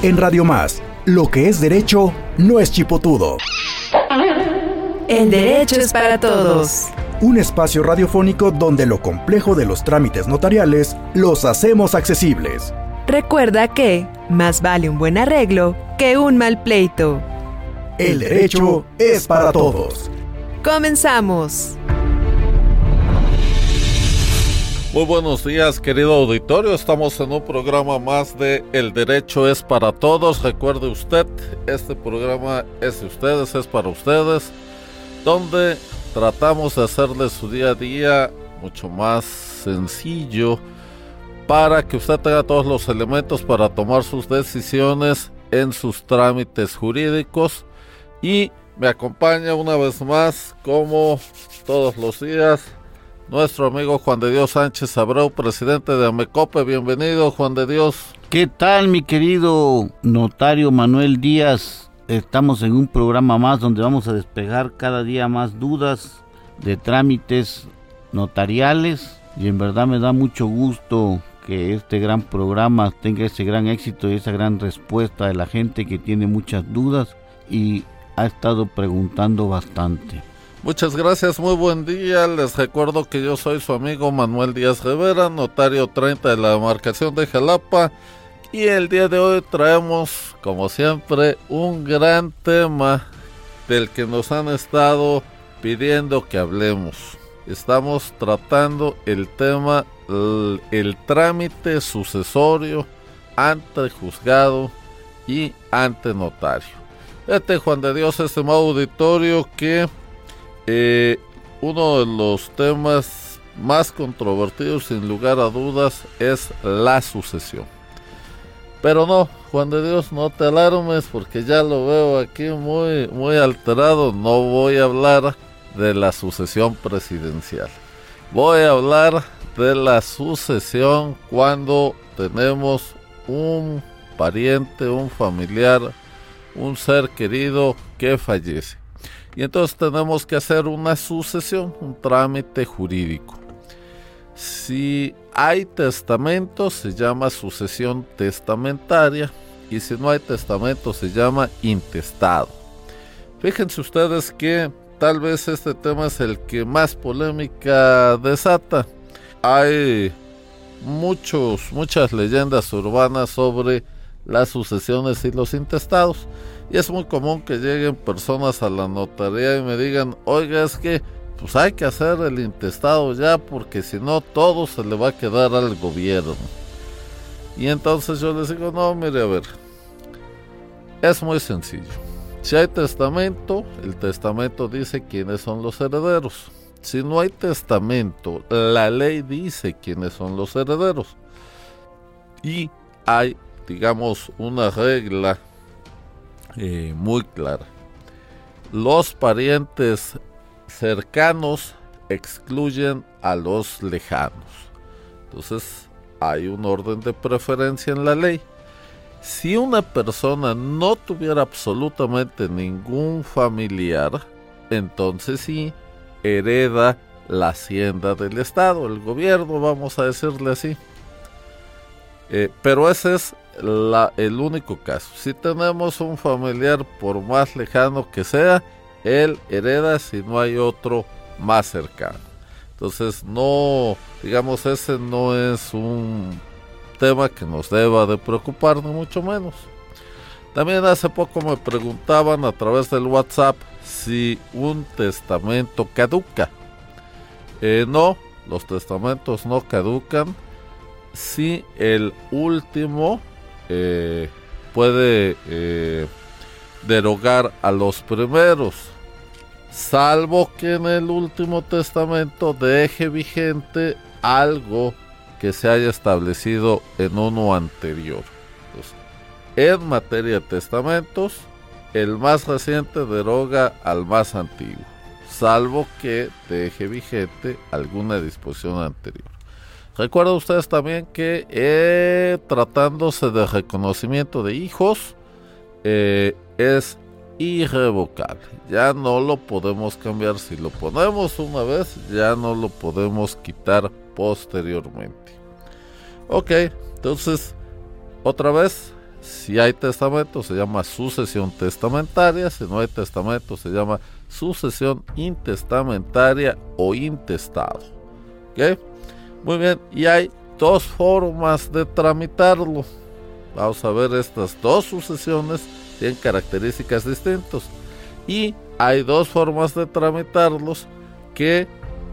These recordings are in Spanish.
En Radio Más, lo que es derecho no es chipotudo. El derecho es para todos. Un espacio radiofónico donde lo complejo de los trámites notariales los hacemos accesibles. Recuerda que más vale un buen arreglo que un mal pleito. El derecho es para todos. Comenzamos. Muy buenos días, querido auditorio. Estamos en un programa más de El Derecho es para Todos. Recuerde usted, este programa es de ustedes, es para ustedes, donde tratamos de hacerle su día a día mucho más sencillo para que usted tenga todos los elementos para tomar sus decisiones en sus trámites jurídicos. Y me acompaña una vez más, como todos los días, nuestro amigo Juan de Dios Sánchez Abreu, presidente de Amecope. Bienvenido, Juan de Dios. ¿Qué tal, mi querido notario Manuel Díaz? Estamos en un programa más donde vamos a despejar cada día más dudas de trámites notariales y en verdad me da mucho gusto que este gran programa tenga ese gran éxito y esa gran respuesta de la gente que tiene muchas dudas y ha estado preguntando bastante. Muchas gracias, muy buen día. Les recuerdo que yo soy su amigo Manuel Díaz Rivera, notario 30 de la demarcación de Jalapa. Y el día de hoy traemos, como siempre, un gran tema del que nos han estado pidiendo que hablemos. Estamos tratando el tema, el, trámite sucesorio ante juzgado y ante notario. Este Juan de Dios, estimado auditorio, que eh, uno de los temas más controvertidos, sin lugar a dudas, es la sucesión. Pero no, Juan de Dios, no te alarmes porque ya lo veo aquí muy, muy alterado. No voy a hablar de la sucesión presidencial. Voy a hablar de la sucesión cuando tenemos un pariente, un familiar, un ser querido que fallece. Y entonces tenemos que hacer una sucesión, un trámite jurídico. Si hay testamento se llama sucesión testamentaria y si no hay testamento se llama intestado. Fíjense ustedes que tal vez este tema es el que más polémica desata. Hay muchos, muchas leyendas urbanas sobre las sucesiones y los intestados. Y es muy común que lleguen personas a la notaría y me digan, oiga, es que pues hay que hacer el intestado ya porque si no todo se le va a quedar al gobierno. Y entonces yo les digo, no, mire, a ver, es muy sencillo. Si hay testamento, el testamento dice quiénes son los herederos. Si no hay testamento, la ley dice quiénes son los herederos. Y hay, digamos, una regla eh, muy clara. Los parientes cercanos excluyen a los lejanos. Entonces hay un orden de preferencia en la ley. Si una persona no tuviera absolutamente ningún familiar, entonces sí hereda la hacienda del Estado, el gobierno, vamos a decirle así. Eh, pero ese es el único caso. Si tenemos un familiar, por más lejano que sea, él hereda si no hay otro más cercano. Entonces, no, digamos, ese no es un tema que nos deba de preocupar, ni mucho menos. También hace poco me preguntaban a través del WhatsApp si un testamento caduca. Eh, no, los testamentos no caducan si el último eh, puede eh, derogar a los primeros, salvo que en el último testamento deje vigente algo que se haya establecido en uno anterior. en materia de testamentos, el más reciente deroga al más antiguo, salvo que deje vigente alguna disposición anterior. Recuerden ustedes también que eh, tratándose de reconocimiento de hijos, eh, es irrevocable. Ya no lo podemos cambiar. Si lo ponemos una vez, ya no lo podemos quitar posteriormente. Ok, entonces, otra vez, Si hay testamento se llama sucesión testamentaria, si no hay testamento se llama sucesión intestamentaria o intestado. ¿Ok? Muy bien, y hay dos formas de tramitarlo. Vamos a ver estas dos sucesiones tienen características distintas y hay dos formas de tramitarlos que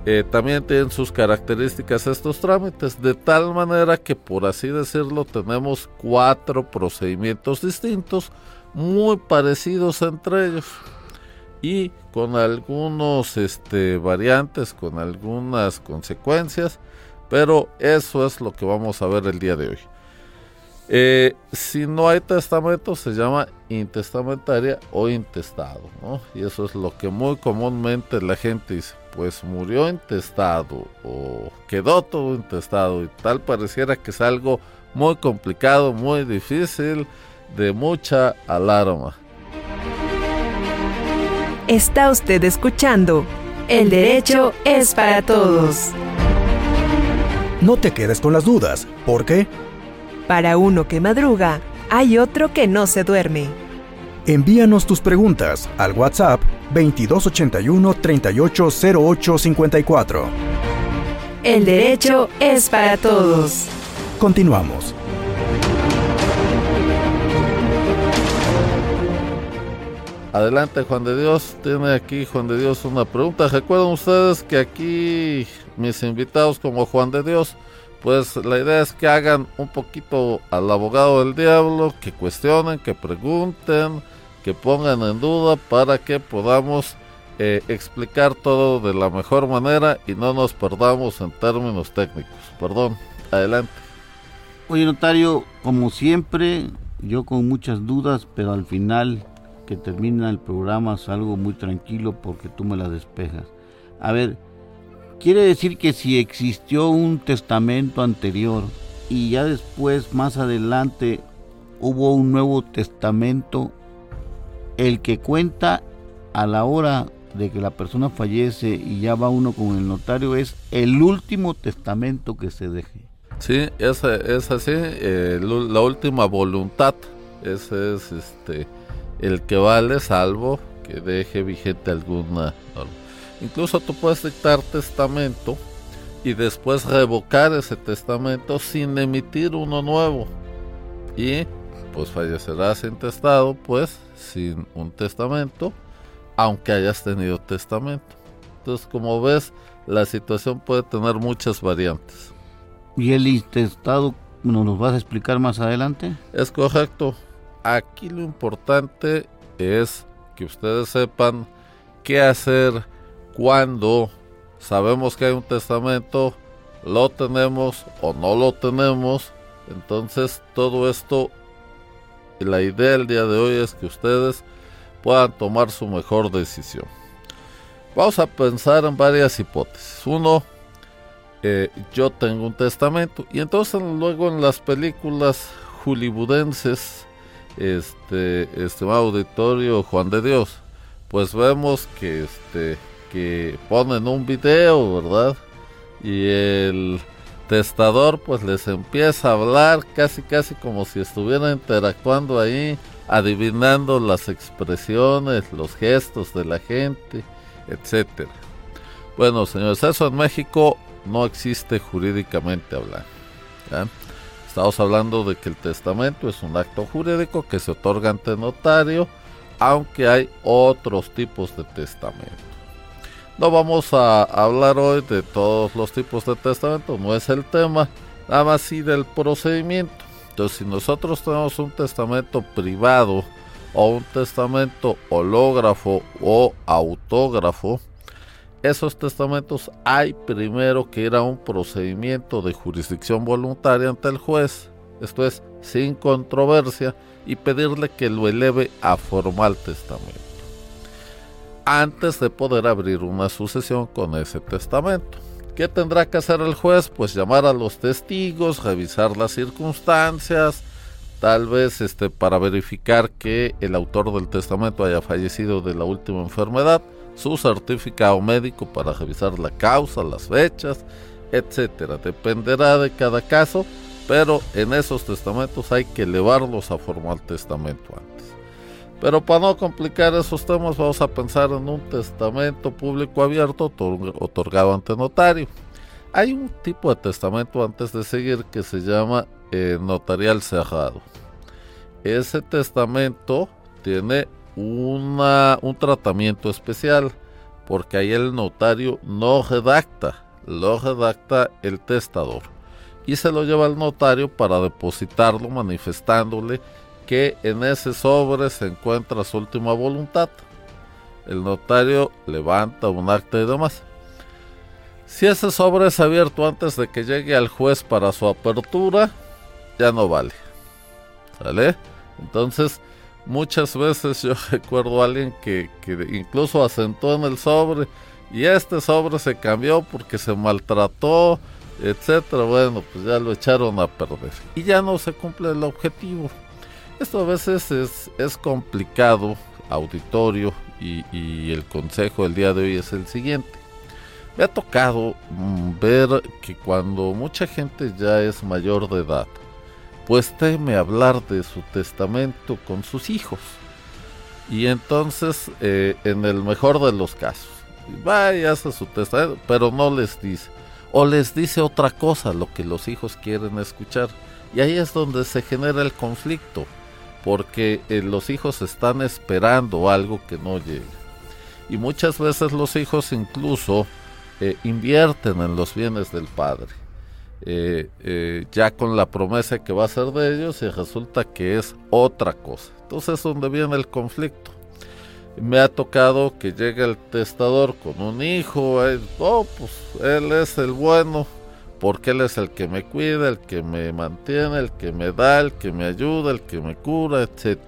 eh, también tienen sus características estos trámites, de tal manera que por así decirlo tenemos cuatro procedimientos distintos, muy parecidos entre ellos y con algunos este, variantes, con algunas consecuencias, pero eso es lo que vamos a ver el día de hoy. Eh, si no hay testamento se llama intestamentaria o intestado, ¿no? Y eso es lo que muy comúnmente la gente dice, pues murió intestado o quedó todo intestado y tal pareciera que es algo muy complicado, muy difícil, de mucha alarma. Está usted escuchando El derecho es para todos. No te quedes con las dudas, porque para uno que madruga, hay otro que no se duerme. Envíanos tus preguntas al WhatsApp 2281 380854. El derecho es para todos. Continuamos. Adelante Juan de Dios, tiene aquí Juan de Dios una pregunta. Recuerden ustedes que aquí mis invitados como Juan de Dios pues la idea es que hagan un poquito al abogado del diablo, que cuestionen, que pregunten, que pongan en duda para que podamos eh, explicar todo de la mejor manera y no nos perdamos en términos técnicos. Perdón, adelante. Oye, notario, como siempre, yo con muchas dudas, pero al final que termina el programa salgo muy tranquilo porque tú me las despejas. A ver, Quiere decir que si existió un testamento anterior y ya después, más adelante, hubo un nuevo testamento, el que cuenta a la hora de que la persona fallece y ya va uno con el notario es el último testamento que se deje. Sí, es, así, eh, la última voluntad, ese es este el que vale salvo que deje vigente alguna norma. Incluso tú puedes dictar testamento y después revocar ese testamento sin emitir uno nuevo. Y pues fallecerás intestado, pues sin un testamento, aunque hayas tenido testamento. Entonces, como ves, la situación puede tener muchas variantes. ¿Y el intestado nos lo vas a explicar más adelante? Es correcto. Aquí lo importante es que ustedes sepan qué hacer cuando sabemos que hay un testamento, lo tenemos o no lo tenemos. Entonces todo esto, la idea del día de hoy es que ustedes puedan tomar su mejor decisión. Vamos a pensar en varias hipótesis. Uno, eh, yo tengo un testamento y entonces luego en las películas hollywoodenses, este, este auditorio Juan de Dios, pues vemos que este ponen un video, ¿verdad? Y el testador pues les empieza a hablar casi casi como si estuviera interactuando ahí, adivinando las expresiones, los gestos de la gente, etcétera. Bueno, señores, eso en México no existe jurídicamente hablando. Estamos hablando de que el testamento es un acto jurídico que se otorga ante notario, aunque hay otros tipos de testamento. No vamos a hablar hoy de todos los tipos de testamento, no es el tema, nada más sí del procedimiento. Entonces, si nosotros tenemos un testamento privado o un testamento hológrafo o autógrafo, esos testamentos hay primero que ir a un procedimiento de jurisdicción voluntaria ante el juez, esto es, sin controversia, y pedirle que lo eleve a formal testamento antes de poder abrir una sucesión con ese testamento. ¿Qué tendrá que hacer el juez? Pues llamar a los testigos, revisar las circunstancias, tal vez este, para verificar que el autor del testamento haya fallecido de la última enfermedad, su certificado médico para revisar la causa, las fechas, etcétera. Dependerá de cada caso, pero en esos testamentos hay que elevarlos a formal testamento antes. Pero para no complicar esos temas, vamos a pensar en un testamento público abierto otorgado ante notario. Hay un tipo de testamento antes de seguir que se llama eh, notarial cerrado. Ese testamento tiene una, un tratamiento especial porque ahí el notario no redacta, lo redacta el testador y se lo lleva al notario para depositarlo manifestándole que en ese sobre se encuentra su última voluntad. El notario levanta un acta y demás. Si ese sobre es abierto antes de que llegue al juez para su apertura, ya no vale. ¿Sale? Entonces, muchas veces yo recuerdo a alguien que, que incluso asentó en el sobre y este sobre se cambió porque se maltrató, etcétera. Bueno, pues ya lo echaron a perder y ya no se cumple el objetivo. Esto a veces es, complicado, auditorio, y, y, el consejo del día de hoy es el siguiente. Me ha tocado mm, ver que cuando mucha gente ya es mayor de edad, pues teme hablar de su testamento con sus hijos. Y entonces, eh, en el mejor de los casos, va y hace su testamento, pero no les dice. O les dice otra cosa, lo que los hijos quieren escuchar. Y ahí es donde se genera el conflicto, porque eh, los hijos están esperando algo que no llegue. Y muchas veces los hijos incluso eh, invierten en los bienes del padre eh, ya con la promesa que va a ser de ellos y resulta que es otra cosa. Entonces es donde viene el conflicto. Me ha tocado que llegue el testador con un hijo, oh, pues él es el bueno, porque él es el que me cuida, el que me mantiene, el que me da, el que me ayuda, el que me cura, etc.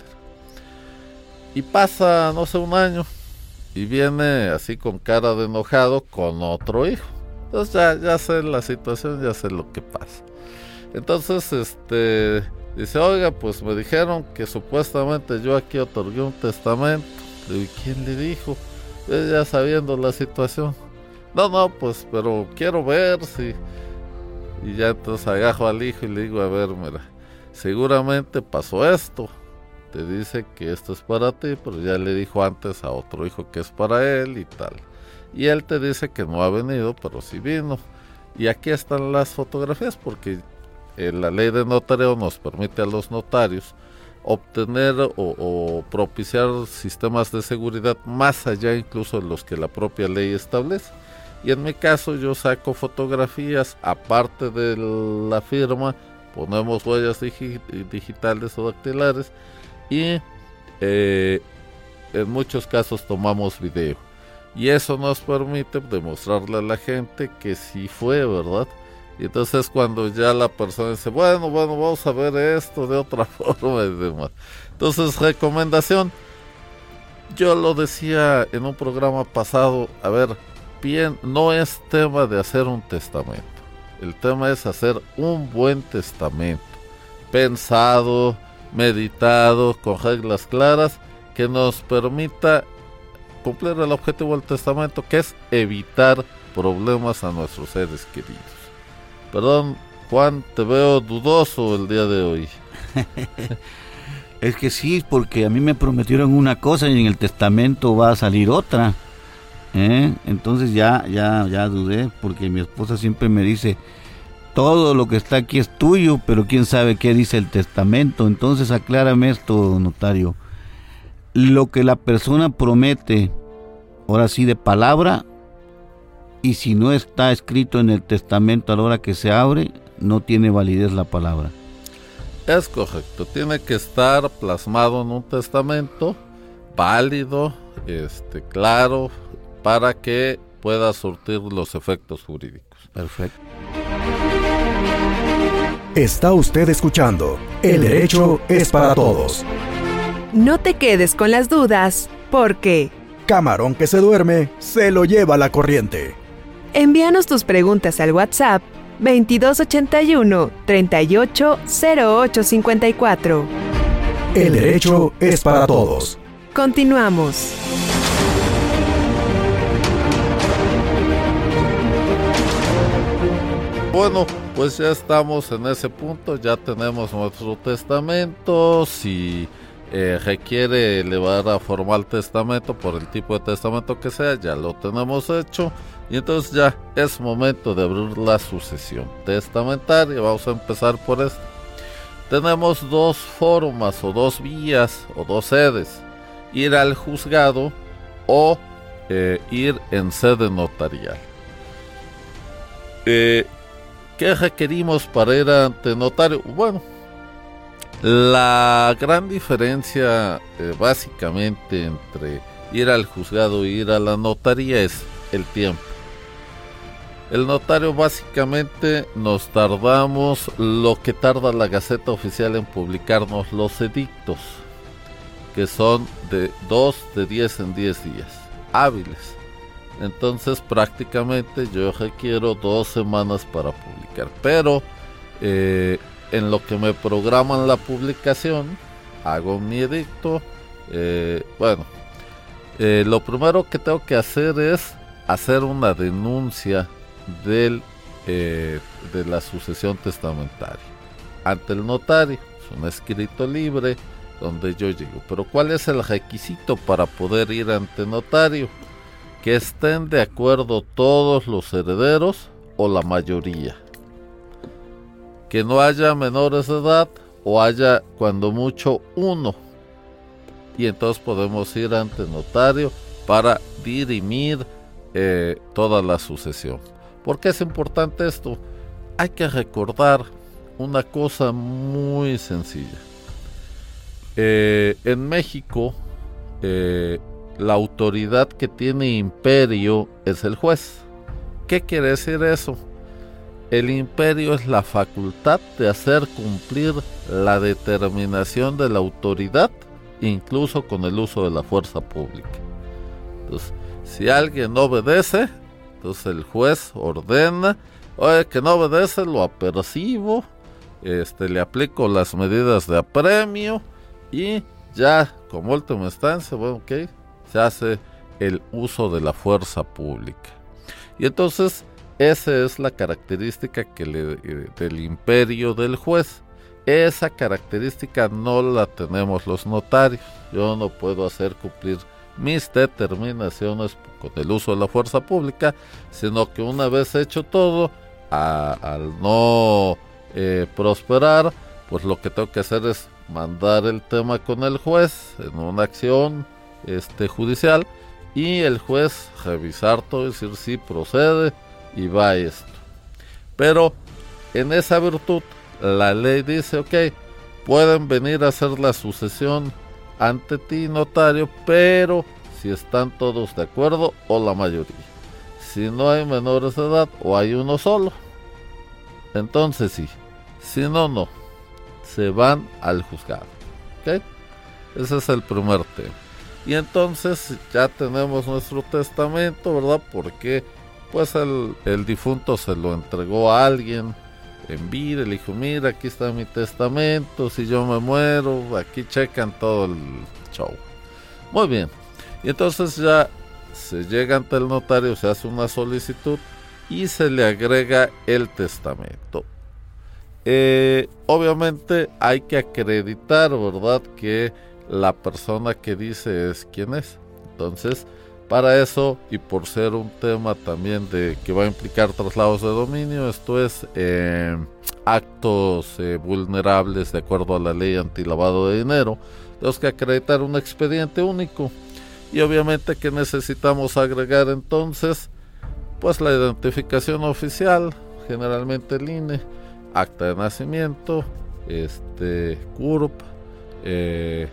Y pasa, no sé, un año y viene así con cara de enojado con otro hijo. Entonces ya, ya sé la situación, ya sé lo que pasa. Entonces, este, dice, oiga, pues me dijeron que supuestamente yo aquí otorgué un testamento. ¿Y quién le dijo? ya sabiendo la situación. No, no, pues, pero quiero ver si... Y ya entonces agajo al hijo y le digo, a ver, mira, seguramente pasó esto. Te dice que esto es para ti, pero ya le dijo antes a otro hijo que es para él y tal y él te dice que no ha venido, pero sí vino. Y aquí están las fotografías porque eh, la ley de notario nos permite a los notarios obtener o, propiciar sistemas de seguridad más allá incluso de los que la propia ley establece. Y en mi caso yo saco fotografías aparte de la firma, ponemos huellas digitales o dactilares y eh, en muchos casos tomamos video. Y eso nos permite demostrarle a la gente que sí fue, ¿verdad? Y entonces cuando ya la persona dice, bueno, bueno, vamos a ver esto de otra forma y demás. Entonces, recomendación. Yo lo decía en un programa pasado, a ver, no es tema de hacer un testamento. El tema es hacer un buen testamento. Pensado, meditado, con reglas claras, que nos permita cumplir el objetivo del testamento, que es evitar problemas a nuestros seres queridos. Perdón, Juan, te veo dudoso el día de hoy. es que sí, porque a mí me prometieron una cosa y en el testamento va a salir otra. ¿Eh? Entonces ya, ya, ya dudé, porque mi esposa siempre me dice, todo lo que está aquí es tuyo, pero quién sabe qué dice el testamento. Entonces aclárame esto, notario lo que la persona promete, ahora sí de palabra, y si no está escrito en el testamento a la hora que se abre, no tiene validez la palabra. Es correcto, tiene que estar plasmado en un testamento válido, este, claro, para que pueda surtir los efectos jurídicos. Perfecto. Está usted escuchando El derecho es para todos. No te quedes con las dudas, porque... Camarón que se duerme, se lo lleva la corriente. Envíanos tus preguntas al WhatsApp 2281 380854. El derecho es para todos. Continuamos. Bueno, pues ya estamos en ese punto, ya tenemos nuestro testamento, si eh, requiere elevar a formal testamento por el tipo de testamento que sea, ya lo tenemos hecho y entonces ya es momento de abrir la sucesión testamentaria, vamos a empezar por esto. Tenemos dos formas o dos vías o dos sedes, ir al juzgado o eh, ir en sede notarial. Eh, ¿Qué requerimos para ir ante notario? Bueno, la gran diferencia eh, básicamente entre ir al juzgado e ir a la notaría es el tiempo. El notario básicamente nos tardamos lo que tarda la Gaceta Oficial en publicarnos los edictos, que son de 2 de 10 en 10 días hábiles. Entonces prácticamente yo requiero dos semanas para publicar. Pero eh, en lo que me programan la publicación, hago mi edicto. Eh, bueno, eh, lo primero que tengo que hacer es hacer una denuncia del, de la sucesión testamentaria ante el notario. Es un escrito libre donde yo llego. Pero ¿cuál es el requisito para poder ir ante notario? Que estén de acuerdo todos los herederos o la mayoría. Que no haya menores de edad o haya cuando mucho uno. Y entonces podemos ir ante notario para dirimir eh, toda la sucesión. ¿Por qué es importante esto? Hay que recordar una cosa muy sencilla. Eh, en México, eh, la autoridad que tiene imperio es el juez. ¿Qué quiere decir eso? El imperio es la facultad de hacer cumplir la determinación de la autoridad, incluso con el uso de la fuerza pública. Entonces, si alguien no obedece, entonces el juez ordena, oye, que no obedece, lo apercibo, este, le aplico las medidas de apremio y ya, como última instancia, bueno, ok, se hace el uso de la fuerza pública. Y entonces esa es la característica que le, eh, del imperio del juez. Esa característica no la tenemos los notarios. Yo no puedo hacer cumplir mis determinaciones con el uso de la fuerza pública, sino que una vez hecho todo, al no eh, prosperar, pues lo que tengo que hacer es mandar el tema con el juez en una acción este, judicial y el juez revisar todo y decir si procede y va esto. Pero en esa virtud la ley dice, ok, pueden venir a hacer la sucesión ante ti, notario, pero si están todos de acuerdo o la mayoría. Si no hay menores de edad o hay uno solo, entonces sí. Si no, no. Se van al juzgado. ¿Ok? Ese es el primer tema. Y entonces ya tenemos nuestro testamento, ¿verdad? Porque pues el, difunto se lo entregó a alguien en vida, le dijo, mira, aquí está mi testamento, si yo me muero, aquí checan todo el show. Muy bien. Y entonces ya se llega ante el notario, se hace una solicitud y se le agrega el testamento. Eh, obviamente hay que acreditar, ¿verdad? Que la persona que dice es quién es. Entonces, para eso y por ser un tema también de que va a implicar traslados de dominio, esto es eh, actos eh, vulnerables de acuerdo a la ley antilavado de dinero, tenemos que acreditar un expediente único y obviamente que necesitamos agregar entonces pues la identificación oficial, generalmente el INE, acta de nacimiento, este CURP, eh,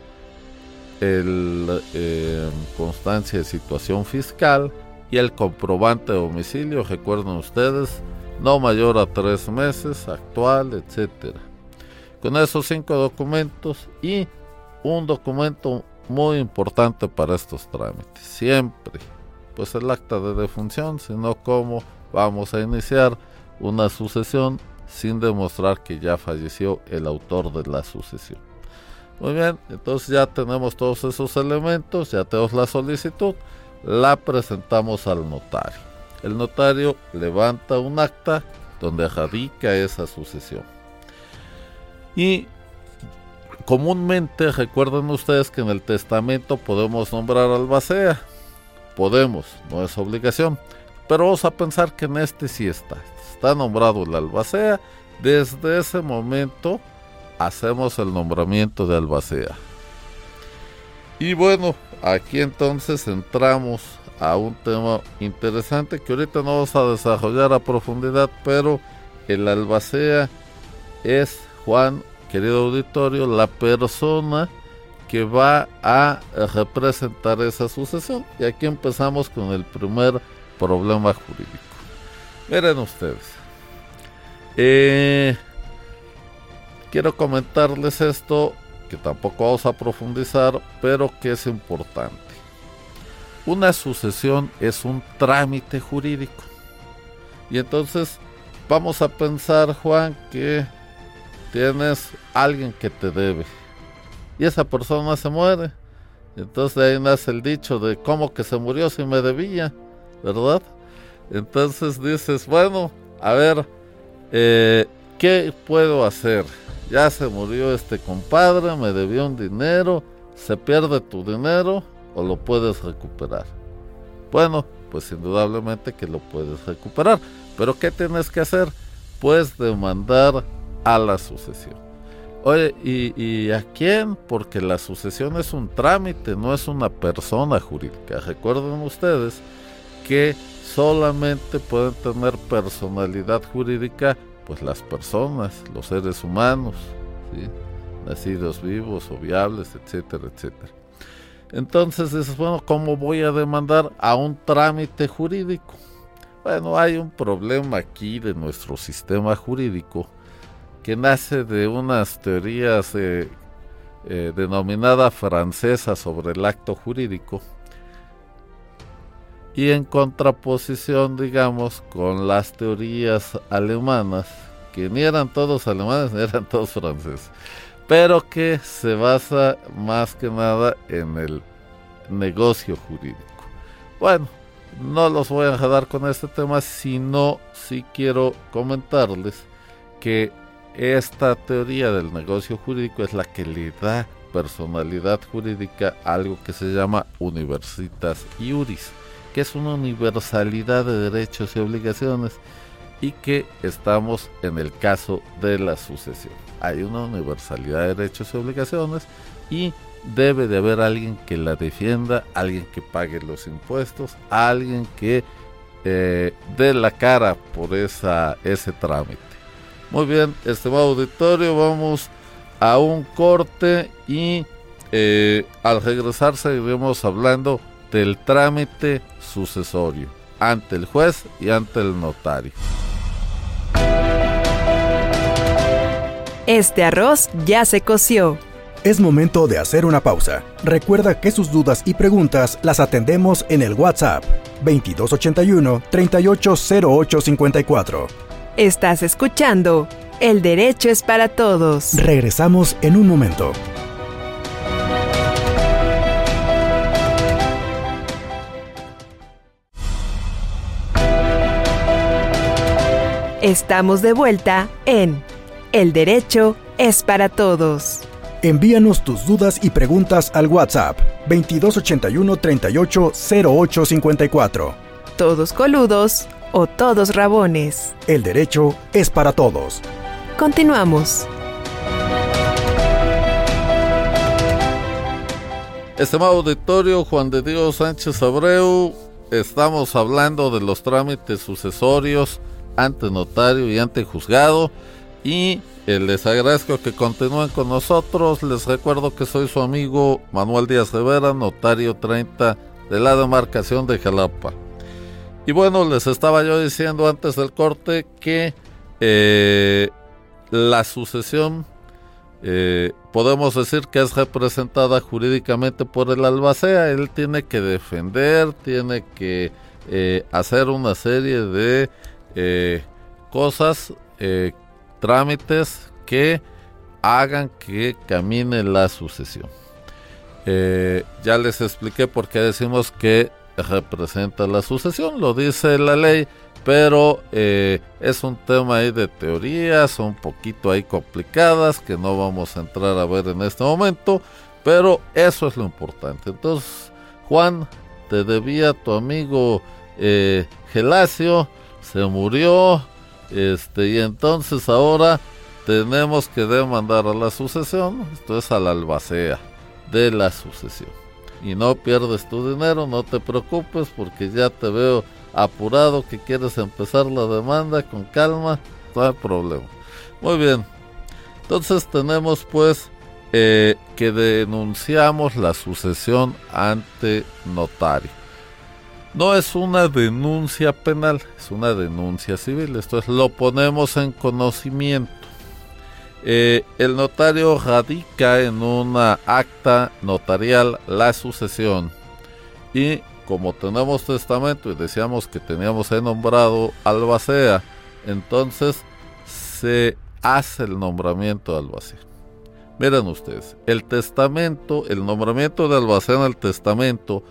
el eh, constancia de situación fiscal y el comprobante de domicilio, recuerden ustedes, no mayor a tres meses, actual, etcétera. Con esos cinco documentos y un documento muy importante para estos trámites, siempre, pues el acta de defunción, sino cómo vamos a iniciar una sucesión sin demostrar que ya falleció el autor de la sucesión. Muy bien, entonces ya tenemos todos esos elementos, ya tenemos la solicitud, la presentamos al notario. El notario levanta un acta donde radica esa sucesión. Y comúnmente recuerden ustedes que en el testamento podemos nombrar albacea. Podemos, no es obligación. Pero vamos a pensar que en este sí está. Está nombrado el albacea. Desde ese momento hacemos el nombramiento de albacea. Y bueno, aquí entonces entramos a un tema interesante que ahorita no vamos a desarrollar a profundidad, pero el albacea es, Juan, querido auditorio, la persona que va a representar esa sucesión. Y aquí empezamos con el primer problema jurídico. Miren ustedes. Eh, quiero comentarles esto, que tampoco vamos a profundizar, pero que es importante. Una sucesión es un trámite jurídico. Y entonces vamos a pensar, Juan, que tienes alguien que te debe. Y esa persona se muere. Entonces ahí nace el dicho de cómo que se murió si me debía, ¿verdad? Entonces dices, bueno, a ver, eh, ¿qué puedo hacer? Ya se murió este compadre, me debió un dinero, se pierde tu dinero, o lo puedes recuperar. Bueno, pues indudablemente que lo puedes recuperar. Pero ¿qué tienes que hacer? Pues demandar a la sucesión. Oye, ¿y, ¿y, a quién? Porque la sucesión es un trámite, no es una persona jurídica. Recuerden ustedes que solamente pueden tener personalidad jurídica pues las personas, los seres humanos, nacidos vivos o viables, etcétera, etcétera. Entonces dices, bueno, ¿cómo voy a demandar a un trámite jurídico? Bueno, hay un problema aquí de nuestro sistema jurídico que nace de unas teorías eh, eh, denominadas francesas sobre el acto jurídico y en contraposición, digamos, con las teorías alemanas, que ni eran todos alemanes ni eran todos franceses pero que se basa más que nada en el negocio jurídico. Bueno, no los voy a dejar con este tema, sino si quiero comentarles que esta teoría del negocio jurídico es la que le da personalidad jurídica a algo que se llama universitas iuris, que es una universalidad de derechos y obligaciones y que estamos en el caso de la sucesión. Hay una universalidad de derechos y obligaciones y debe de haber alguien que la defienda, alguien que pague los impuestos, alguien que eh, dé la cara por esa, ese trámite. Muy bien, estimado auditorio, vamos a un corte y eh, al regresar seguiremos hablando del trámite sucesorio ante el juez y ante el notario. Este arroz ya se coció. Es momento de hacer una pausa. Recuerda que sus dudas y preguntas las atendemos en el WhatsApp 2281 380854. Estás escuchando El Derecho es para Todos. Regresamos en un momento. Estamos de vuelta en El Derecho es para Todos. Envíanos tus dudas y preguntas al WhatsApp 2281 38 Todos coludos o todos rabones. El derecho es para todos. Continuamos. Estimado auditorio, Juan de Dios Sánchez Abreu, estamos hablando de los trámites sucesorios ante notario y ante juzgado. Y eh, les agradezco que continúen con nosotros. Les recuerdo que soy su amigo Manuel Díaz Rivera, notario 30 de la demarcación de Jalapa. Y bueno, les estaba yo diciendo antes del corte que eh, la sucesión eh, podemos decir que es representada jurídicamente por el albacea. Él tiene que defender, tiene que hacer una serie de eh, cosas, eh, trámites que hagan que camine la sucesión. Eh, ya les expliqué por qué decimos que representa la sucesión, lo dice la ley, pero eh, es un tema ahí de teorías, un poquito ahí complicadas que no vamos a entrar a ver en este momento, pero eso es lo importante. Entonces, Juan, te debía tu amigo eh, Gelacio, se murió, este, y entonces ahora tenemos que demandar a la sucesión, esto es a la albacea de la sucesión. Y no pierdes tu dinero, no te preocupes porque ya te veo apurado que quieres empezar la demanda con calma, no hay problema. Muy bien, entonces tenemos pues eh, que denunciamos la sucesión ante notario. No es una denuncia penal, es una denuncia civil. Esto es, lo ponemos en conocimiento. Eh, el notario radica en una acta notarial la sucesión y como tenemos testamento y decíamos que teníamos nombrado albacea, entonces se hace el nombramiento de albacea. Miren ustedes, el testamento, el nombramiento de albacea en el testamento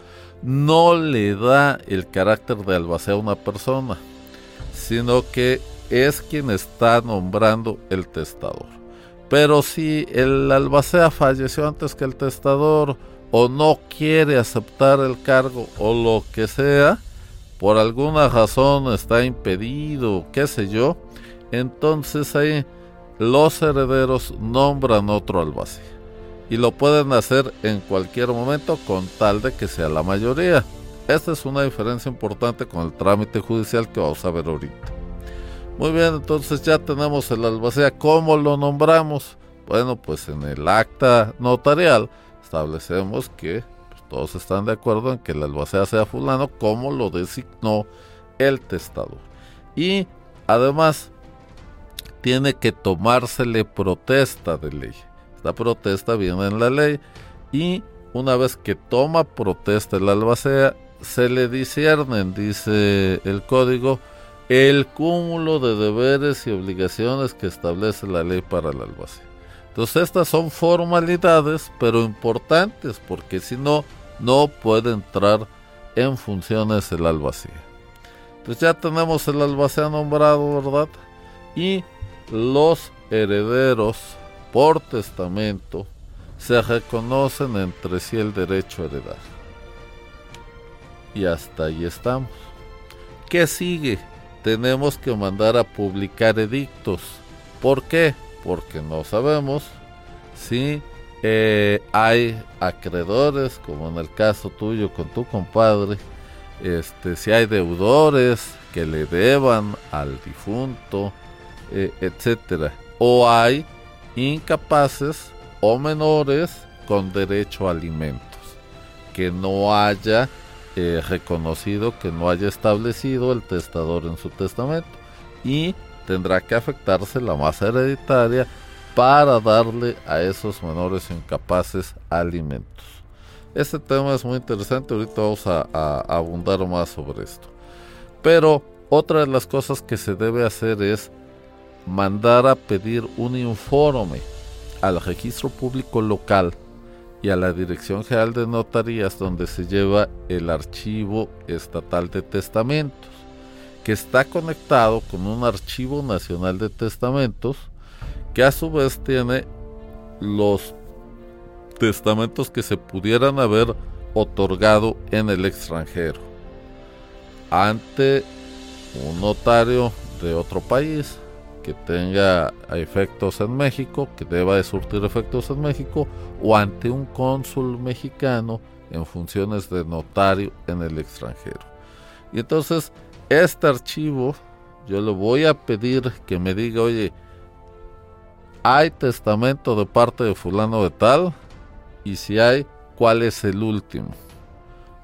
no le da el carácter de albacea a una persona, sino que es quien está nombrando el testador. Pero si el albacea falleció antes que el testador, o no quiere aceptar el cargo o lo que sea, por alguna razón está impedido, qué sé yo, entonces ahí los herederos nombran otro albacea. Y lo pueden hacer en cualquier momento con tal de que sea la mayoría. Esta es una diferencia importante con el trámite judicial que vamos a ver ahorita. Muy bien, entonces ya tenemos el albacea. ¿Cómo lo nombramos? Bueno, pues en el acta notarial establecemos que pues, todos están de acuerdo en que el albacea sea fulano como lo designó el testador. Y además tiene que tomársele protesta de ley. Esta protesta viene en la ley y una vez que toma protesta el albacea, se le disciernen, dice el código, el cúmulo de deberes y obligaciones que establece la ley para el albacea. Entonces estas son formalidades, pero importantes, porque si no, no puede entrar en funciones el albacea. Entonces ya tenemos el albacea nombrado, ¿verdad? Y los herederos por testamento se reconocen entre sí el derecho a heredar. Y hasta ahí estamos. ¿Qué sigue? Tenemos que mandar a publicar edictos. ¿Por qué? porque no sabemos si eh, hay acreedores, como en el caso tuyo con tu compadre, este, si hay deudores que le deban al difunto, eh, etcétera, o hay incapaces o menores con derecho a alimentos, que no haya eh, reconocido, que no haya establecido el testador en su testamento y tendrá que afectarse la masa hereditaria para darle a esos menores incapaces alimentos. Este tema es muy interesante, ahorita vamos a, abundar más sobre esto. Pero otra de las cosas que se debe hacer es mandar a pedir un informe al registro público local y a la Dirección General de Notarías donde se lleva el archivo estatal de testamentos que está conectado con un archivo nacional de testamentos que a su vez tiene los testamentos que se pudieran haber otorgado en el extranjero ante un notario de otro país que tenga efectos en México, que deba de surtir efectos en México, o ante un cónsul mexicano en funciones de notario en el extranjero. Y entonces este archivo yo le voy a pedir que me diga, oye, ¿hay testamento de parte de fulano de tal? Y si hay, ¿cuál es el último?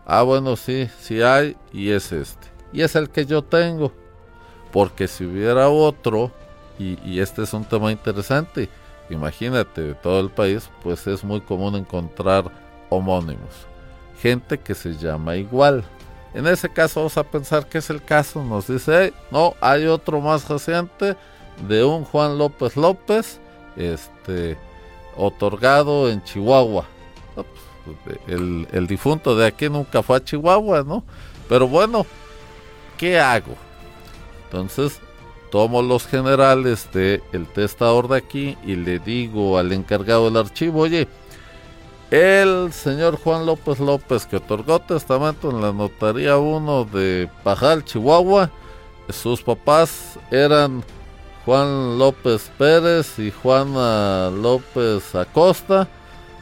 Ah, bueno, sí, sí hay y es este. Y es el que yo tengo. Porque si hubiera otro, y, este es un tema interesante, imagínate, de todo el país, pues es muy común encontrar homónimos. Gente que se llama igual. En ese caso vamos a pensar que es el caso. Nos dice, no, hay otro más reciente de un Juan López López, este, otorgado en Chihuahua. Pues, el difunto de aquí nunca fue a Chihuahua, ¿no? Pero bueno, ¿qué hago? Entonces, tomo los generales de el testador de aquí y le digo al encargado del archivo, oye, el señor Juan López López que otorgó testamento en la notaría 1 de Pajal, Chihuahua, sus papás eran Juan López Pérez y Juana López Acosta,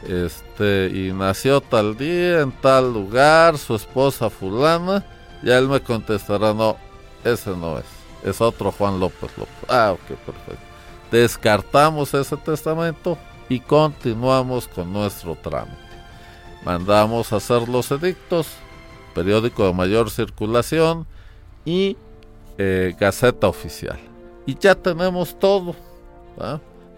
este, y nació tal día en tal lugar, su esposa fulana, ya él me contestará, no, ese no es, es otro Juan López López. Ah, ok, perfecto. Descartamos ese testamento y continuamos con nuestro trámite. Mandamos a hacer los edictos, periódico de mayor circulación y eh, Gaceta Oficial. Y ya tenemos todo.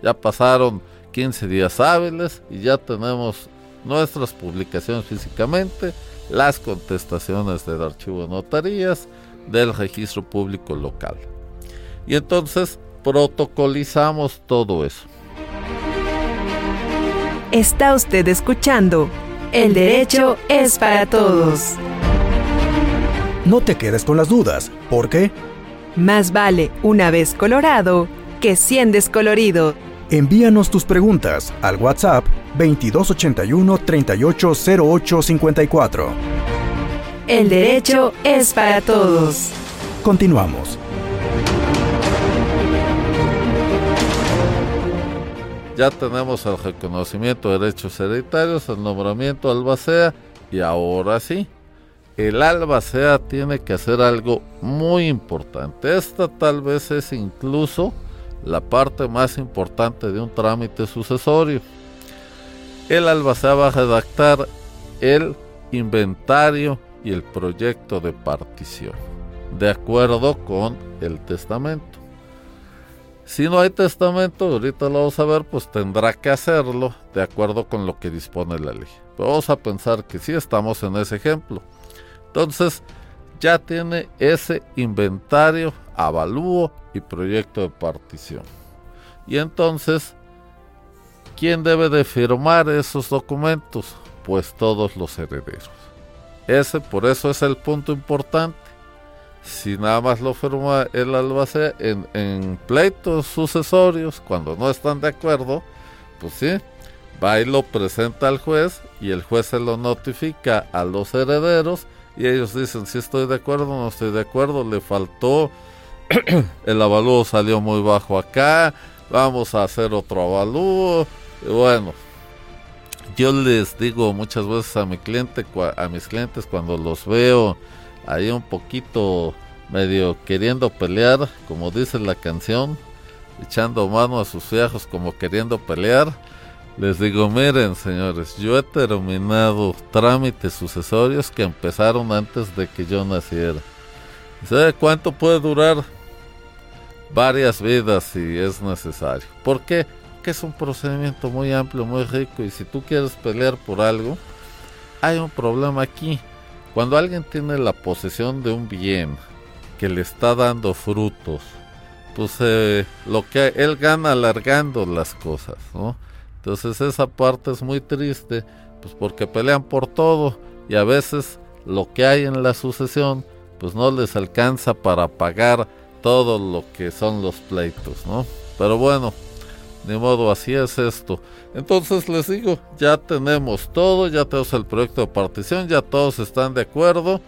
Ya pasaron 15 días hábiles y ya tenemos nuestras publicaciones físicamente, las contestaciones del archivo de notarías, del registro público local. Y entonces protocolizamos todo eso. Está usted escuchando. El derecho es para todos. No te quedes con las dudas, porque más vale una vez colorado que 100 descolorido. Envíanos tus preguntas al WhatsApp 2281 380854. El derecho es para todos. Continuamos. Ya tenemos el reconocimiento de derechos hereditarios, el nombramiento albacea y ahora sí, el albacea tiene que hacer algo muy importante. Esta tal vez es incluso la parte más importante de un trámite sucesorio. El albacea va a redactar el inventario y el proyecto de partición, de acuerdo con el testamento. Si no hay testamento, ahorita lo vamos a ver, pues tendrá que hacerlo de acuerdo con lo que dispone la ley. Pero vamos a pensar que sí estamos en ese ejemplo. Entonces, ya tiene ese inventario, avalúo y proyecto de partición. Y entonces, ¿quién debe de firmar esos documentos? Pues todos los herederos. Ese, por eso es el punto importante. Si nada más lo firma el albacea en, en pleitos sucesorios, cuando no están de acuerdo, pues sí, va y lo presenta al juez y el juez se lo notifica a los herederos y ellos dicen si estoy de acuerdo no estoy de acuerdo le faltó el avalúo salió muy bajo acá vamos a hacer otro avalúo bueno yo les digo muchas veces a mi cliente a mis clientes cuando los veo ahí un poquito medio queriendo pelear como dice la canción echando mano a sus viejos como queriendo pelear les digo, miren señores, yo he terminado trámites sucesorios que empezaron antes de que yo naciera. ¿Sabe cuánto puede durar? Varias vidas si es necesario. ¿Por qué? Porque es un procedimiento muy amplio, muy rico y si tú quieres pelear por algo, hay un problema aquí. Cuando alguien tiene la posesión de un bien que le está dando frutos, pues eh, lo que él gana alargando las cosas, ¿no? Entonces esa parte es muy triste, pues porque pelean por todo y a veces lo que hay en la sucesión pues no les alcanza para pagar todo lo que son los pleitos, ¿no? Pero bueno, de modo, así es esto. Entonces les digo, ya tenemos todo, ya tenemos el proyecto de partición, ya todos están de acuerdo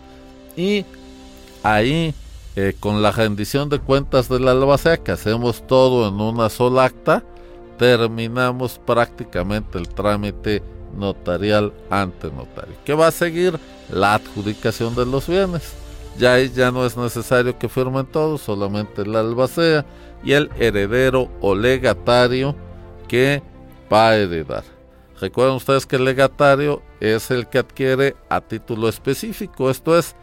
y ahí eh, con la rendición de cuentas de la albacea que hacemos todo en una sola acta, terminamos prácticamente el trámite notarial ante notario. ¿Qué va a seguir? La adjudicación de los bienes. Ya ya no es necesario que firmen todos, solamente la albacea y el heredero o legatario que va a heredar. Recuerden ustedes que el legatario es el que adquiere a título específico, esto es,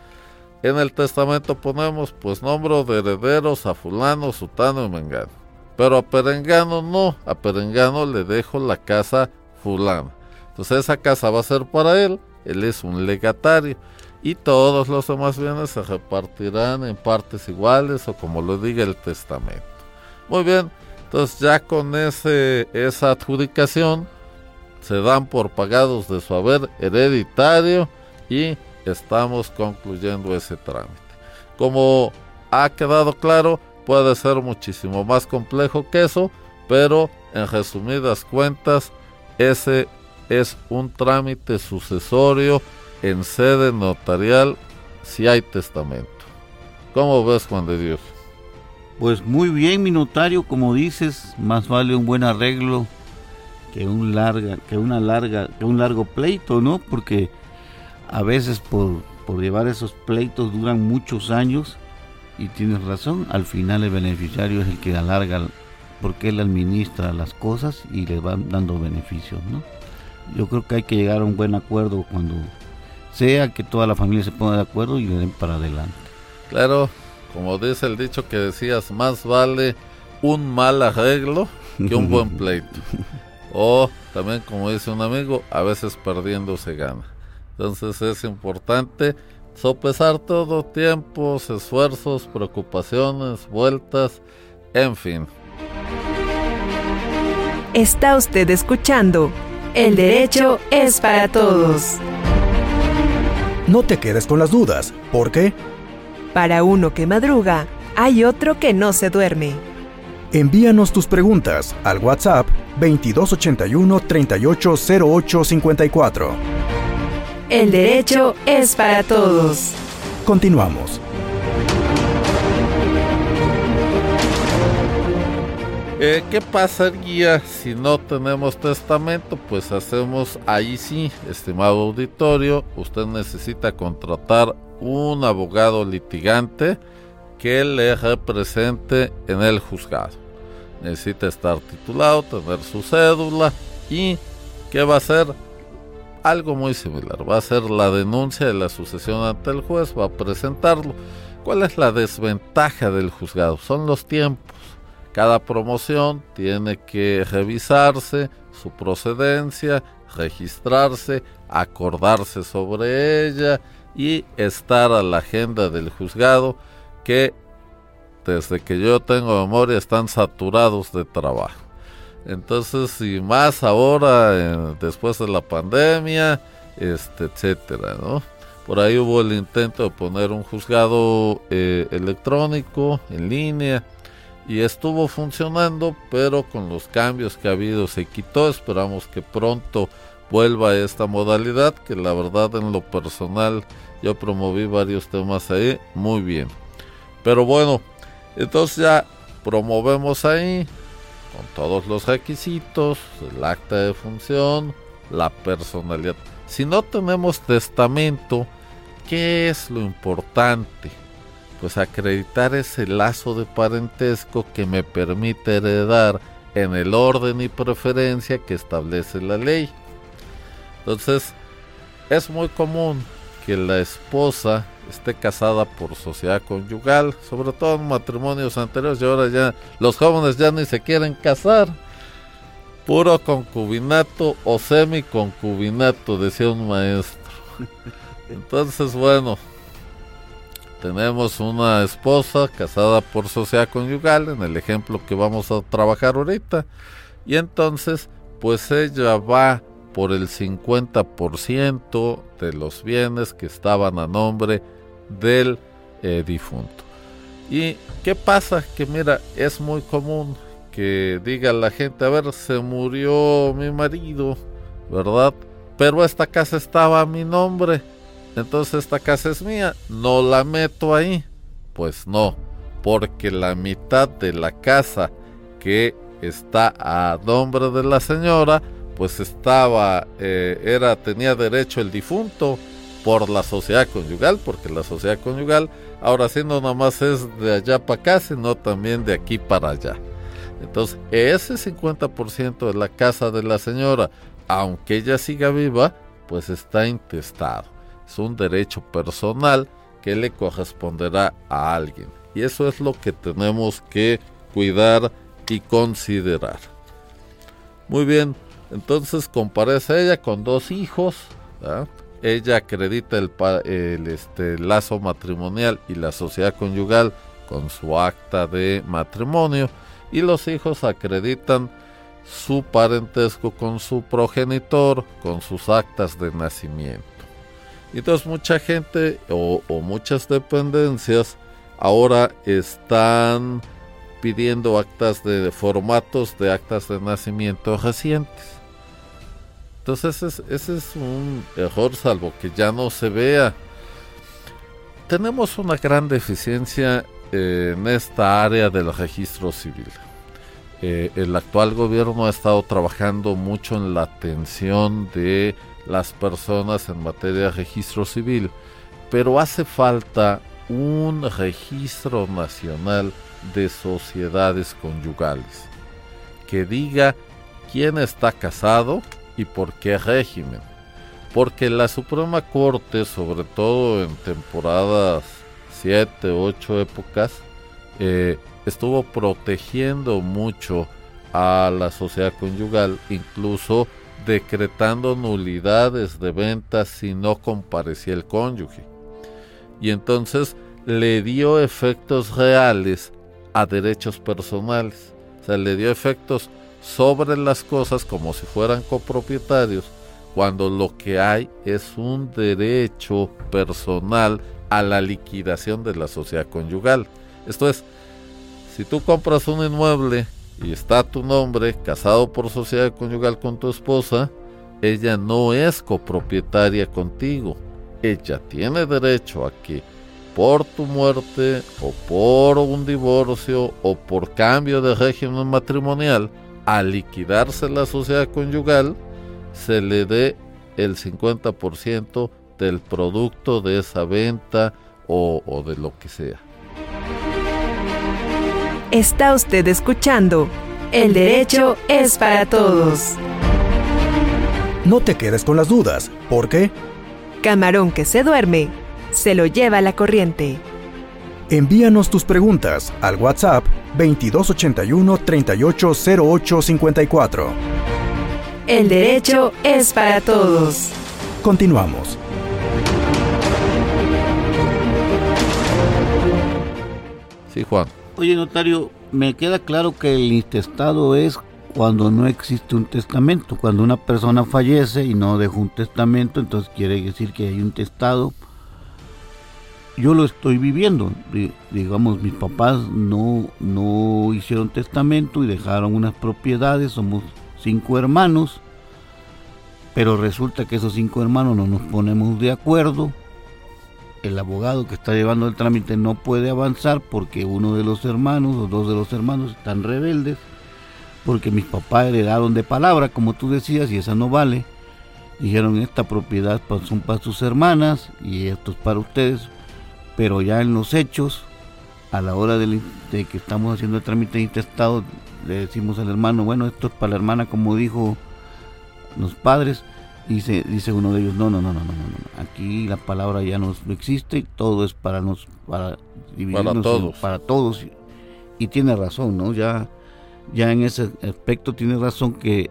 en el testamento ponemos pues nombre de herederos a fulano, sutano y mengano. Pero a Perengano no, a Perengano le dejo la casa fulana. Entonces esa casa va a ser para él, él es un legatario y todos los demás bienes se repartirán en partes iguales o como lo diga el testamento. Muy bien, entonces ya con ese, esa adjudicación se dan por pagados de su haber hereditario y estamos concluyendo ese trámite. Como ha quedado claro, puede ser muchísimo más complejo que eso, pero en resumidas cuentas, ese es un trámite sucesorio en sede notarial si hay testamento. ¿Cómo ves, Juan de Dios? Pues muy bien, mi notario, como dices, más vale un buen arreglo que un larga, que una larga, que un largo pleito, ¿no? Porque a veces por, por llevar esos pleitos duran muchos años y tienes razón, al final el beneficiario es el que alarga porque él administra las cosas y le van dando beneficios, ¿no? Yo creo que hay que llegar a un buen acuerdo cuando sea que toda la familia se ponga de acuerdo y le den para adelante. Claro, como dice el dicho que decías, más vale un mal arreglo que un buen pleito. O también, como dice un amigo, a veces perdiendo se gana. Entonces es importante sopesar todo, tiempos, esfuerzos, preocupaciones, vueltas, en fin. Está usted escuchando. El derecho es para todos. No te quedes con las dudas, porque Para uno que madruga, hay otro que no se duerme. envíanos tus preguntas al WhatsApp 2281 380854. El derecho es para todos. Continuamos. Eh, ¿Qué pasaría si no tenemos testamento? Pues hacemos ahí sí, estimado auditorio, usted necesita contratar un abogado litigante que le represente en el juzgado. Necesita estar titulado, tener su cédula y ¿qué va a hacer? Algo muy similar. Va a hacer la denuncia de la sucesión ante el juez, va a presentarlo. ¿Cuál es la desventaja del juzgado? Son los tiempos. Cada promoción tiene que revisarse su procedencia, registrarse, acordarse sobre ella y estar a la agenda del juzgado que desde que yo tengo memoria están saturados de trabajo. Entonces, y más ahora, después de la pandemia, este, etcétera, ¿no? Por ahí hubo el intento de poner un juzgado eh, electrónico en línea y estuvo funcionando, pero con los cambios que ha habido se quitó. Esperamos que pronto vuelva a esta modalidad, que la verdad en lo personal yo promoví varios temas ahí muy bien. Pero bueno, entonces ya promovemos ahí con todos los requisitos, el acta de función, la personalidad. Si no tenemos testamento, ¿qué es lo importante? Pues acreditar ese lazo de parentesco que me permite heredar en el orden y preferencia que establece la ley. Entonces, es muy común que la esposa esté casada por sociedad conyugal, sobre todo en matrimonios anteriores y ahora ya los jóvenes ya ni se quieren casar. Puro concubinato o semi-concubinato, decía un maestro. Entonces, bueno, tenemos una esposa casada por sociedad conyugal, en el ejemplo que vamos a trabajar ahorita, y entonces, pues ella va por el 50% de los bienes que estaban a nombre del eh, difunto. ¿Y qué pasa? Que mira, es muy común que diga la gente, a ver, se murió mi marido, ¿verdad? Pero esta casa estaba a mi nombre, entonces esta casa es mía, no la meto ahí. Pues no, porque la mitad de la casa que está a nombre de la señora, pues estaba, eh, era, tenía derecho el difunto por la sociedad conyugal, porque la sociedad conyugal ahora sí no nada más es de allá para acá, sino también de aquí para allá. Entonces, ese 50% de la casa de la señora, aunque ella siga viva, pues está intestado. Es un derecho personal que le corresponderá a alguien. Y eso es lo que tenemos que cuidar y considerar. Muy bien, entonces comparece ella con dos hijos. ¿verdad? Ella acredita el, este, lazo matrimonial y la sociedad conyugal con su acta de matrimonio. Y los hijos acreditan su parentesco con su progenitor, con sus actas de nacimiento. Entonces mucha gente o muchas dependencias ahora están pidiendo actas de formatos de actas de nacimiento recientes. Entonces ese, es un error salvo que ya no se vea. Tenemos una gran deficiencia en esta área del registro civil. Eh, el actual gobierno ha estado trabajando mucho en la atención de las personas en materia de registro civil, pero hace falta un registro nacional de sociedades conyugales que diga quién está casado y por qué régimen. Porque la Suprema Corte, sobre todo en temporadas 7, 8 épocas, eh, estuvo protegiendo mucho a la sociedad conyugal, incluso decretando nulidades de ventas si no comparecía el cónyuge. Y entonces le dio efectos reales a derechos personales. O sea, le dio efectos sobre las cosas como si fueran copropietarios, cuando lo que hay es un derecho personal a la liquidación de la sociedad conyugal. Esto es, si tú compras un inmueble y está tu nombre casado por sociedad conyugal con tu esposa, ella no es copropietaria contigo. Ella tiene derecho a que por tu muerte o por un divorcio o por cambio de régimen matrimonial, al liquidarse la sociedad conyugal, se le dé el 50% del producto de esa venta o, o de lo que sea. Está usted escuchando El derecho es para todos. No te quedes con las dudas, porque Camarón que se duerme, se lo lleva la corriente. Envíanos tus preguntas al WhatsApp 2281 380854. El derecho es para todos. Continuamos. Sí, Juan. Oye, notario, me queda claro que el intestado es cuando no existe un testamento. Cuando una persona fallece y no dejó un testamento, entonces quiere decir que hay un testado. Yo lo estoy viviendo. Di- Digamos, mis papás no, no hicieron testamento y dejaron unas propiedades. Somos cinco hermanos. Pero resulta que esos cinco hermanos no nos ponemos de acuerdo el abogado que está llevando el trámite no puede avanzar porque uno de los hermanos o dos de los hermanos están rebeldes, porque mis papás heredaron de palabra, como tú decías, y esa no vale. Dijeron, esta propiedad son para sus hermanas y esto es para ustedes, pero ya en los hechos, a la hora de que estamos haciendo el trámite de intestado, le decimos al hermano, bueno, esto es para la hermana, como dijo los padres, y dice, dice uno de ellos, no, no, no, no, no, no, aquí la palabra ya no existe, todo es para nos, para dividirnos en- todos. para todos. Y tiene razón, ¿no? Ya, ya en ese aspecto tiene razón que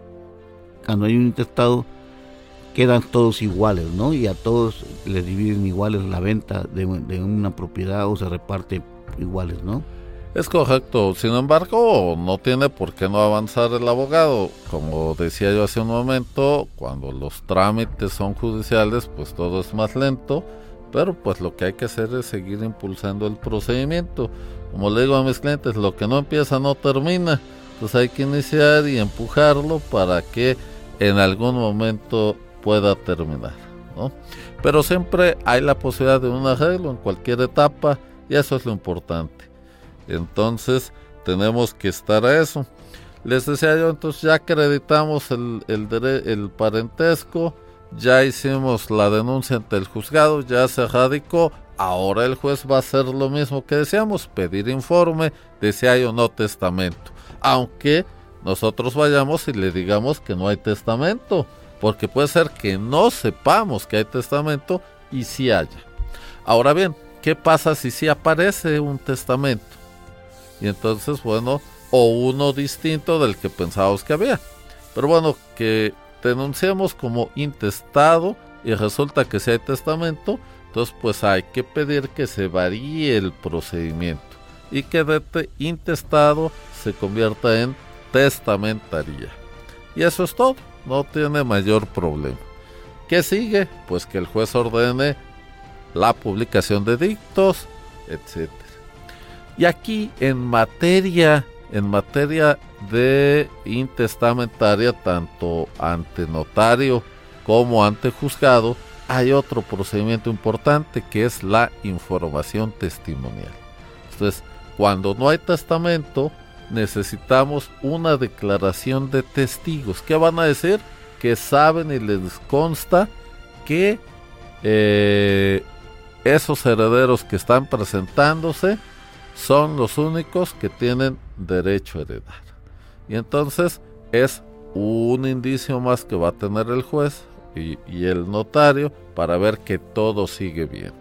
cuando hay un intestado quedan todos iguales, ¿no? Y a todos les dividen iguales la venta de, de una propiedad o se reparte iguales, ¿no? Es correcto, sin embargo, no tiene por qué no avanzar el abogado. Como decía yo hace un momento, cuando los trámites son judiciales, pues todo es más lento, pero pues lo que hay que hacer es seguir impulsando el procedimiento. Como le digo a mis clientes, lo que no empieza no termina. Entonces hay que iniciar y empujarlo para que en algún momento pueda terminar. ¿no? Pero siempre hay la posibilidad de un arreglo en cualquier etapa y eso es lo importante. Entonces tenemos que estar a eso. Les decía yo, entonces ya acreditamos el, el, el parentesco, ya hicimos la denuncia ante el juzgado, ya se radicó. Ahora el juez va a hacer lo mismo que decíamos, pedir informe de si hay o no testamento. Aunque nosotros vayamos y le digamos que no hay testamento, porque puede ser que no sepamos que hay testamento y si haya. Ahora bien, ¿qué pasa si sí aparece un testamento? Y entonces, bueno, o uno distinto del que pensábamos que había. Pero bueno, que denunciamos como intestado y resulta que si hay testamento, entonces pues hay que pedir que se varíe el procedimiento y que de te- intestado se convierta en testamentaría. Y eso es todo, no tiene mayor problema. ¿Qué sigue? Pues que el juez ordene la publicación de dictos, etcétera. Y aquí en materia, en materia de intestamentaria, tanto ante notario como ante juzgado, hay otro procedimiento importante que es la información testimonial. Entonces, cuando no hay testamento, necesitamos una declaración de testigos. ¿Qué van a decir? Que saben y les consta que eh, esos herederos que están presentándose son los únicos que tienen derecho a heredar. Y entonces es un indicio más que va a tener el juez y, el notario para ver que todo sigue bien.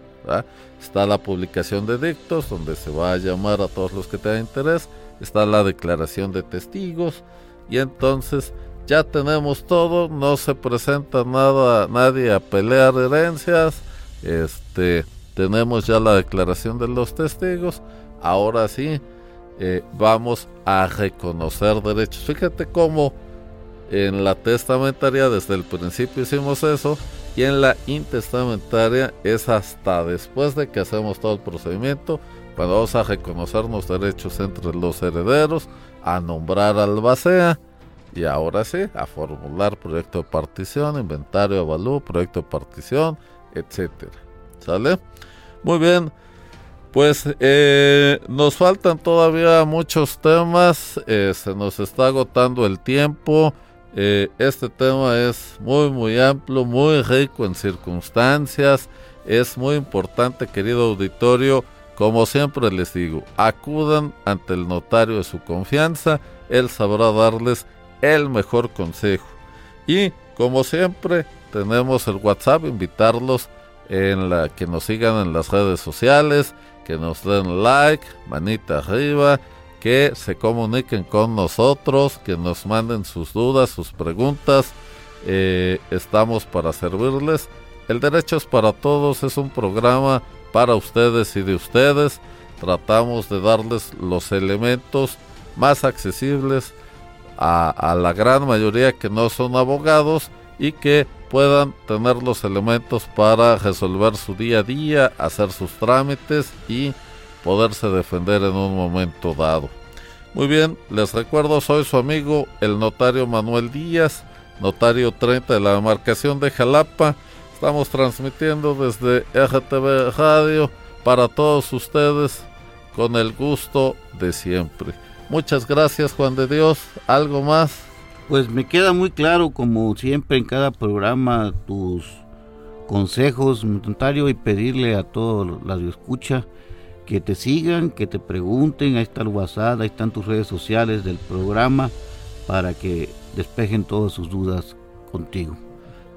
Está la publicación de dictos donde se va a llamar a todos los que tengan interés, está la declaración de testigos y entonces ya tenemos todo, no se presenta nada, nadie a pelear herencias, este, tenemos ya la declaración de los testigos, ahora sí eh, vamos a reconocer derechos. Fíjate cómo en la testamentaria desde el principio hicimos eso y en la intestamentaria es hasta después de que hacemos todo el procedimiento vamos a reconocernos derechos entre los herederos, a nombrar al basea y ahora sí, a formular proyecto de partición, inventario avalúo, proyecto de partición, etcétera. ¿Sale? Muy bien. Pues eh, nos faltan todavía muchos temas, eh, se nos está agotando el tiempo. Eh, este tema es muy muy amplio, muy rico en circunstancias. Es muy importante, querido auditorio, como siempre les digo, acudan ante el notario de su confianza, él sabrá darles el mejor consejo. Y como siempre, tenemos el WhatsApp, invitarlos en la que nos sigan en las redes sociales, que nos den like, manita arriba, que se comuniquen con nosotros, que nos manden sus dudas, sus preguntas. Eh, estamos para servirles. El Derecho es para Todos es un programa para ustedes y de ustedes. Tratamos de darles los elementos más accesibles a, la gran mayoría que no son abogados y que puedan tener los elementos para resolver su día a día, hacer sus trámites y poderse defender en un momento dado. Muy bien, les recuerdo, soy su amigo el notario Manuel Díaz, notario 30 de la demarcación de Jalapa. Estamos transmitiendo desde RTV Radio para todos ustedes con el gusto de siempre. Muchas gracias Juan de Dios. ¿Algo más? Pues me queda muy claro, como siempre en cada programa, tus consejos, notario, y pedirle a todos los que escucha que te sigan, que te pregunten, ahí está el WhatsApp, ahí están tus redes sociales del programa para que despejen todas sus dudas contigo.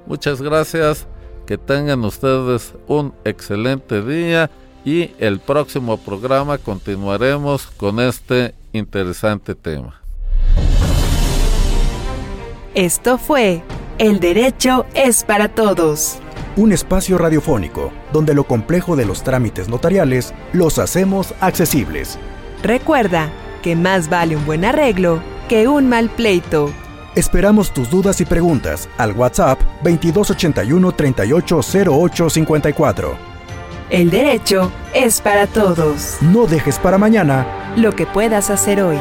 Muchas gracias, que tengan ustedes un excelente día y el próximo programa continuaremos con este interesante tema. Esto fue El Derecho es para Todos un espacio radiofónico donde lo complejo de los trámites notariales los hacemos accesibles. Recuerda que más vale un buen arreglo que un mal pleito. Esperamos tus dudas y preguntas al WhatsApp 2281 380854. El derecho es para todos. No dejes para mañana lo que puedas hacer hoy.